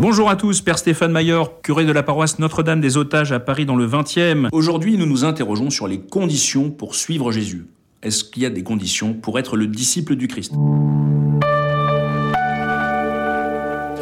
Bonjour à tous, Père Stéphane Maillard, curé de la paroisse Notre-Dame des Otages à Paris dans le 20e. Aujourd'hui, nous nous interrogeons sur les conditions pour suivre Jésus. Est-ce qu'il y a des conditions pour être le disciple du Christ?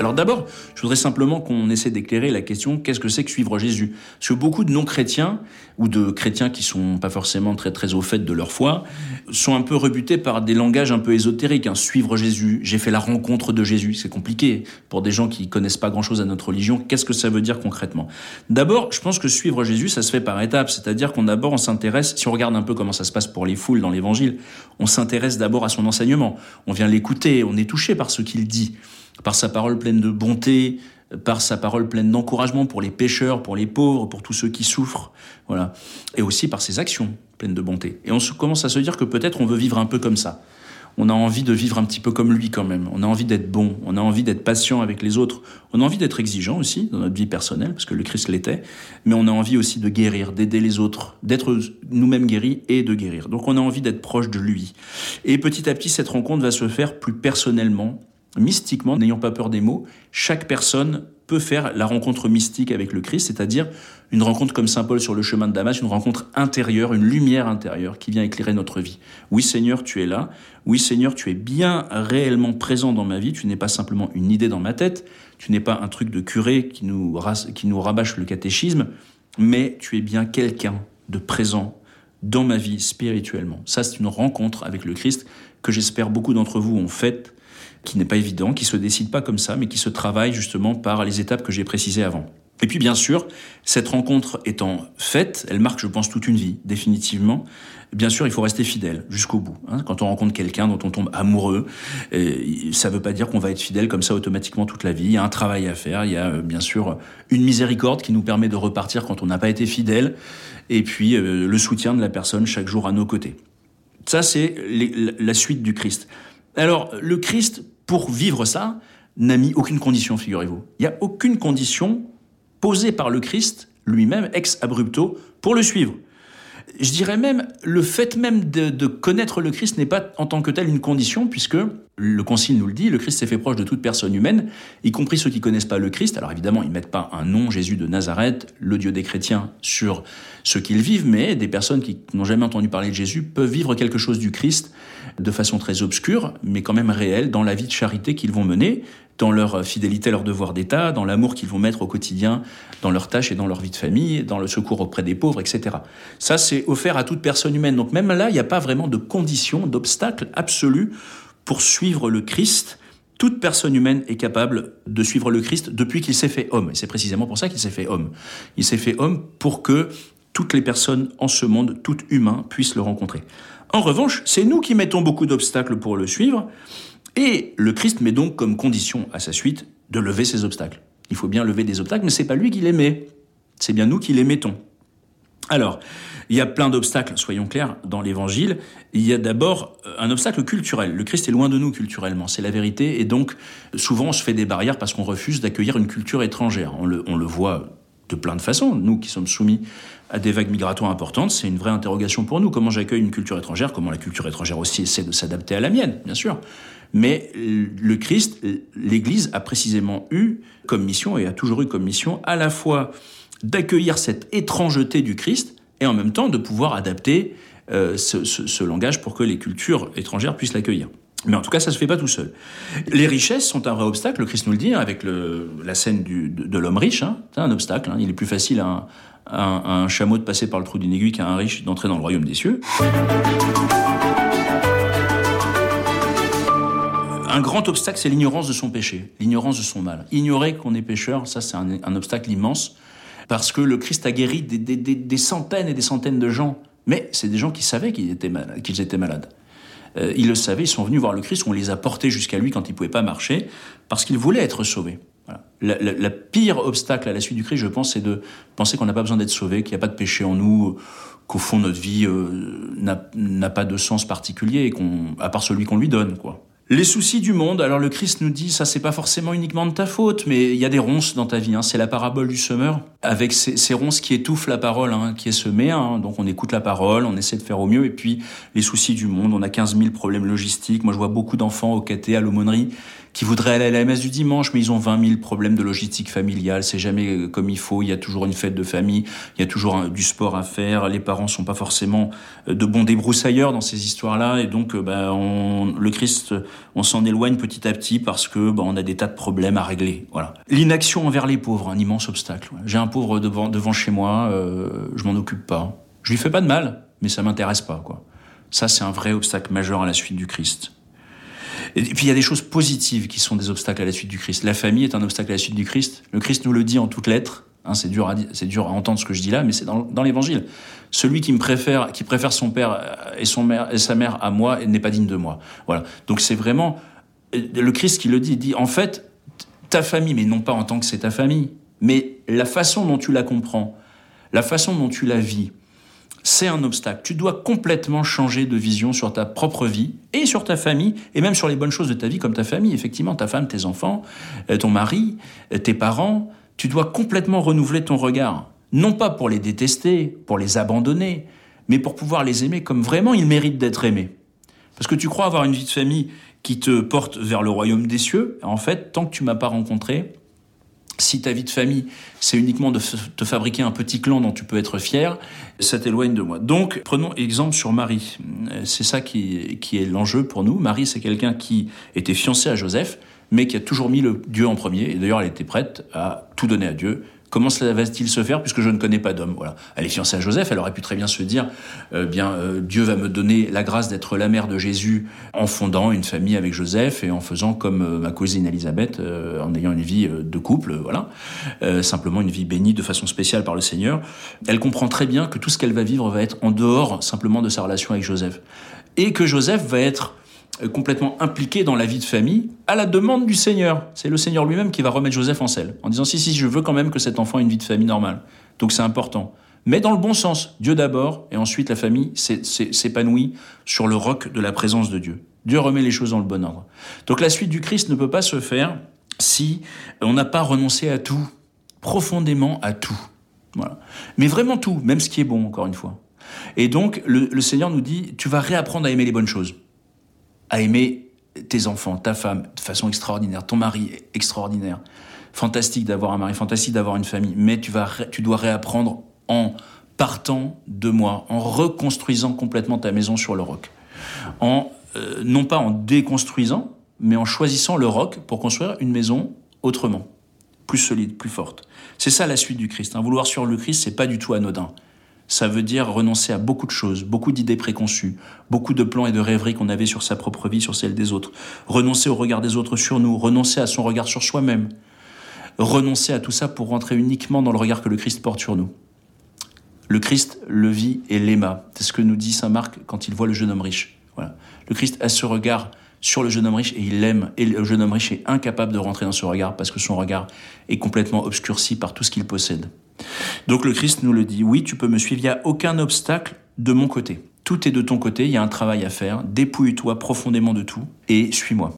Alors d'abord, je voudrais simplement qu'on essaie d'éclairer la question qu'est-ce que c'est que suivre Jésus? Parce que beaucoup de non-chrétiens ou de chrétiens qui sont pas forcément très très au fait de leur foi sont un peu rebutés par des langages un peu ésotériques. Hein. Suivre Jésus, j'ai fait la rencontre de Jésus, c'est compliqué pour des gens qui connaissent pas grand-chose à notre religion. Qu'est-ce que ça veut dire concrètement? D'abord, je pense que suivre Jésus, ça se fait par étapes, c'est-à-dire qu'on d'abord on s'intéresse, si on regarde un peu comment ça se passe pour les foules dans l'Évangile, on s'intéresse d'abord à son enseignement, on vient l'écouter, on est touché par ce qu'il dit par sa parole pleine de bonté, par sa parole pleine d'encouragement pour les pécheurs, pour les pauvres, pour tous ceux qui souffrent, voilà, et aussi par ses actions pleines de bonté. Et on commence à se dire que peut-être on veut vivre un peu comme ça. On a envie de vivre un petit peu comme lui quand même. On a envie d'être bon, on a envie d'être patient avec les autres, on a envie d'être exigeant aussi dans notre vie personnelle, parce que le Christ l'était, mais on a envie aussi de guérir, d'aider les autres, d'être nous-mêmes guéris et de guérir. Donc on a envie d'être proche de lui. Et petit à petit, cette rencontre va se faire plus personnellement, mystiquement, n'ayant pas peur des mots, chaque personne peut faire la rencontre mystique avec le Christ, c'est-à-dire une rencontre comme Saint Paul sur le chemin de Damas, une rencontre intérieure, une lumière intérieure qui vient éclairer notre vie. Oui Seigneur, tu es là. Oui Seigneur, tu es bien réellement présent dans ma vie. Tu n'es pas simplement une idée dans ma tête. Tu n'es pas un truc de curé qui nous, qui nous rabâche le catéchisme, mais tu es bien quelqu'un de présent dans ma vie spirituellement. Ça, c'est une rencontre avec le Christ que j'espère beaucoup d'entre vous ont faite qui n'est pas évident, qui se décide pas comme ça, mais qui se travaille justement par les étapes que j'ai précisées avant. Et puis bien sûr, cette rencontre étant faite, elle marque, je pense, toute une vie, définitivement. Bien sûr, il faut rester fidèle jusqu'au bout. Hein. Quand on rencontre quelqu'un dont on tombe amoureux, ça ne veut pas dire qu'on va être fidèle comme ça automatiquement toute la vie. Il y a un travail à faire. Il y a euh, bien sûr une miséricorde qui nous permet de repartir quand on n'a pas été fidèle, et puis euh, le soutien de la personne chaque jour à nos côtés. Ça, c'est la suite du Christ. Alors, le Christ, pour vivre ça, n'a mis aucune condition, figurez-vous. Il n'y a aucune condition posée par le Christ lui-même, ex abrupto, pour le suivre. Je dirais même, le fait même de, connaître le Christ n'est pas en tant que tel une condition, puisque le Concile nous le dit, le Christ s'est fait proche de toute personne humaine, y compris ceux qui connaissent pas le Christ. Alors évidemment, ils mettent pas un nom, Jésus de Nazareth, le Dieu des chrétiens, sur ce qu'ils vivent, mais des personnes qui n'ont jamais entendu parler de Jésus peuvent vivre quelque chose du Christ de façon très obscure, mais quand même réelle, dans la vie de charité qu'ils vont mener, dans leur fidélité à leur devoir d'État, dans l'amour qu'ils vont mettre au quotidien, dans leurs tâches et dans leur vie de famille, dans le secours auprès des pauvres, etc. Ça, c'est offert à toute personne humaine. Donc même là, il n'y a pas vraiment de condition, d'obstacle absolu pour suivre le Christ. Toute personne humaine est capable de suivre le Christ depuis qu'il s'est fait homme. Et c'est précisément pour ça qu'il s'est fait homme. Il s'est fait homme pour que toutes les personnes en ce monde, tout humain, puissent le rencontrer. En revanche, c'est nous qui mettons beaucoup d'obstacles pour le suivre, et le Christ met donc comme condition à sa suite de lever ces obstacles. Il faut bien lever des obstacles, mais c'est pas lui qui les met. C'est bien nous qui les mettons. Alors, il y a plein d'obstacles, soyons clairs, dans l'évangile. Il y a d'abord euh, un obstacle culturel. Le Christ est loin de nous culturellement, c'est la vérité. Et donc, souvent, on se fait des barrières parce qu'on refuse d'accueillir une culture étrangère. On le, on le voit de plein de façons. Nous qui sommes soumis à des vagues migratoires importantes, c'est une vraie interrogation pour nous. Comment j'accueille une culture étrangère? Comment la culture étrangère aussi essaie de s'adapter à la mienne, bien sûr. Mais le Christ, l'Église a précisément eu comme mission, et a toujours eu comme mission, à la fois d'accueillir cette étrangeté du Christ, et en même temps de pouvoir adapter euh, ce, langage pour que les cultures étrangères puissent l'accueillir. Mais en tout cas, ça se fait pas tout seul. Les richesses sont un vrai obstacle, le Christ nous le dit, hein, avec la scène de, l'homme riche. Hein. c'est un obstacle. Hein. Il est plus facile à un, chameau de passer par le trou d'une aiguille qu'à un riche d'entrer dans le royaume des cieux. Un grand obstacle, c'est l'ignorance de son péché, l'ignorance de son mal. Ignorer qu'on est pécheur, ça c'est un, obstacle immense, parce que le Christ a guéri des, centaines et des centaines de gens. Mais c'est des gens qui savaient qu'ils étaient, malades. Euh, ils le savaient, ils sont venus voir le Christ, on les a portés jusqu'à lui quand ils ne pouvaient pas marcher, parce qu'ils voulaient être sauvés. La, pire obstacle à la suite du Christ, je pense, c'est de penser qu'on n'a pas besoin d'être sauvé, qu'il n'y a pas de péché en nous, qu'au fond notre vie euh, n'a pas de sens particulier, à part celui qu'on lui donne, quoi. Les soucis du monde, alors le Christ nous dit, ça c'est pas forcément uniquement de ta faute, mais il y a des ronces dans ta vie. Hein. C'est la parabole du semeur, avec ces, ronces qui étouffent la parole hein, qui est semée. Hein. Donc on écoute la parole, on essaie de faire au mieux, et puis les soucis du monde, on a 15 000 problèmes logistiques. Moi je vois beaucoup d'enfants au caté, à l'aumônerie, qui voudraient aller à la messe du dimanche, mais ils ont 20 000 problèmes de logistique familiale, c'est jamais euh, comme il faut, il y a toujours une fête de famille, il y a toujours du sport à faire, les parents sont pas forcément euh, de bons débroussailleurs dans ces histoires-là, et donc bah, on, le Christ, on s'en éloigne petit à petit parce que bah, on a des tas de problèmes à régler. Voilà. L'inaction envers les pauvres, un immense obstacle. J'ai un pauvre devant, devant chez moi, euh, je m'en occupe pas. Je lui fais pas de mal, mais ça m'intéresse pas, quoi. Ça, c'est un vrai obstacle majeur à la suite du Christ. Et puis il y a des choses positives qui sont des obstacles à la suite du Christ. La famille est un obstacle à la suite du Christ. Le Christ nous le dit en toutes lettres. Hein, c'est dur à c'est dur à entendre ce que je dis là, mais c'est dans, l'Évangile. Celui qui me préfère, qui préfère son père et son mère et sa mère à moi, n'est pas digne de moi. Voilà. Donc c'est vraiment le Christ qui le dit. Il dit en fait ta famille, mais non pas en tant que c'est ta famille, mais la façon dont tu la comprends, la façon dont tu la vis, c'est un obstacle. Tu dois complètement changer de vision sur ta propre vie et sur ta famille, et même sur les bonnes choses de ta vie comme ta famille, effectivement, ta femme, tes enfants, euh, ton mari, euh, tes parents. Tu dois complètement renouveler ton regard. Non pas pour les détester, pour les abandonner, mais pour pouvoir les aimer comme vraiment ils méritent d'être aimés. Parce que tu crois avoir une vie de famille qui te porte vers le royaume des cieux. En fait, tant que tu m'as pas rencontré, si ta vie de famille, c'est uniquement de te fabriquer un petit clan dont tu peux être fier, ça t'éloigne de moi. Donc, prenons exemple sur Marie. C'est ça qui, qui est l'enjeu pour nous. Marie, c'est quelqu'un qui était fiancé à Joseph, mais qui a toujours mis le Dieu en premier. Et d'ailleurs, elle était prête à tout donner à Dieu Comment cela va-t-il se faire puisque je ne connais pas d'homme Voilà. Elle est fiancée à Joseph, elle aurait pu très bien se dire, euh, bien, euh, Dieu va me donner la grâce d'être la mère de Jésus en fondant une famille avec Joseph et en faisant comme euh, ma cousine Elisabeth, en ayant une vie de couple, voilà, simplement une vie bénie de façon spéciale par le Seigneur. Elle comprend très bien que tout ce qu'elle va vivre va être en dehors simplement de sa relation avec Joseph et que Joseph va être euh, complètement impliqué dans la vie de famille à la demande du Seigneur. C'est le Seigneur lui-même qui va remettre Joseph en selle, en disant si, si, je veux quand même que cet enfant ait une vie de famille normale. Donc c'est important. Mais dans le bon sens, Dieu d'abord, et ensuite la famille s'épanouit sur le roc de la présence de Dieu. Dieu remet les choses dans le bon ordre. Donc la suite du Christ ne peut pas se faire si on n'a pas renoncé à tout, profondément à tout. Voilà. Mais vraiment tout, même ce qui est bon, encore une fois. Et donc le Seigneur nous dit, tu vas réapprendre à aimer les bonnes choses à aimer tes enfants, ta femme de façon extraordinaire, ton mari extraordinaire. Fantastique d'avoir un mari, fantastique d'avoir une famille, mais tu, vas, tu dois réapprendre en partant de moi, en reconstruisant complètement ta maison sur le roc. En, euh, non pas en déconstruisant, mais en choisissant le roc pour construire une maison autrement, plus solide, plus forte. C'est ça la suite du Christ. Hein. Vouloir sur le Christ, c'est pas du tout anodin ça veut dire renoncer à beaucoup de choses, beaucoup d'idées préconçues, beaucoup de plans et de rêveries qu'on avait sur sa propre vie, sur celle des autres. Renoncer au regard des autres sur nous, renoncer à son regard sur soi-même. Renoncer à tout ça pour rentrer uniquement dans le regard que le Christ porte sur nous. Le Christ le vit et l'aima. C'est ce que nous dit Saint Marc quand il voit le jeune homme riche. Voilà. Le Christ a ce regard sur le jeune homme riche et il l'aime. Et le jeune homme riche est incapable de rentrer dans ce regard parce que son regard est complètement obscurci par tout ce qu'il possède. Donc le Christ nous le dit, oui, tu peux me suivre, il n'y a aucun obstacle de mon côté. Tout est de ton côté, il y a un travail à faire, dépouille-toi profondément de tout et suis-moi.